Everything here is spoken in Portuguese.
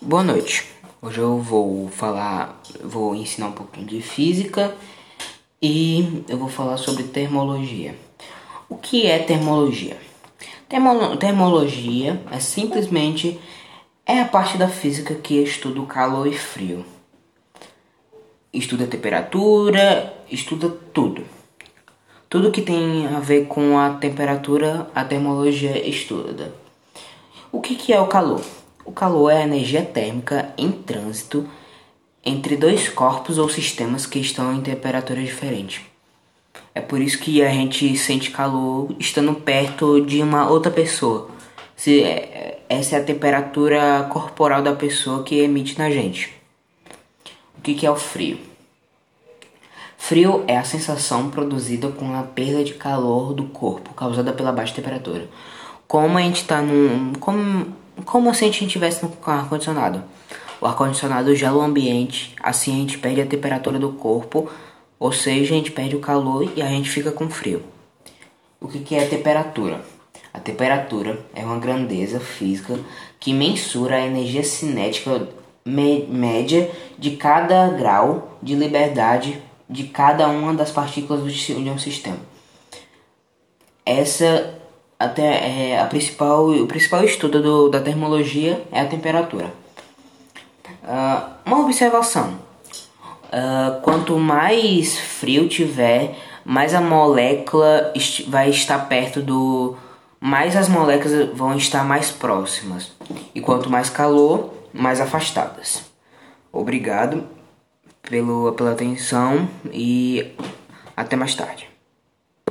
Boa noite. Hoje eu vou falar, vou ensinar um pouquinho de física e eu vou falar sobre termologia. O que é termologia? Termo, termologia é simplesmente é a parte da física que estuda o calor e frio. Estuda a temperatura, estuda tudo. Tudo que tem a ver com a temperatura, a termologia estuda. O que, que é o calor? O calor é a energia térmica em trânsito entre dois corpos ou sistemas que estão em temperaturas diferentes. É por isso que a gente sente calor estando perto de uma outra pessoa. Se é, essa é a temperatura corporal da pessoa que emite na gente. O que, que é o frio? Frio é a sensação produzida com a perda de calor do corpo causada pela baixa temperatura. Como a gente está num. Como como se a gente estivesse no ar-condicionado. O ar-condicionado gela o ambiente, assim a gente perde a temperatura do corpo, ou seja, a gente perde o calor e a gente fica com frio. O que, que é a temperatura? A temperatura é uma grandeza física que mensura a energia cinética média de cada grau de liberdade de cada uma das partículas de um sistema. Essa até é, a principal, o principal estudo do, da termologia é a temperatura. Uh, uma observação: uh, quanto mais frio tiver, mais a molécula est vai estar perto do. mais as moléculas vão estar mais próximas. E quanto mais calor, mais afastadas. Obrigado pelo, pela atenção e até mais tarde.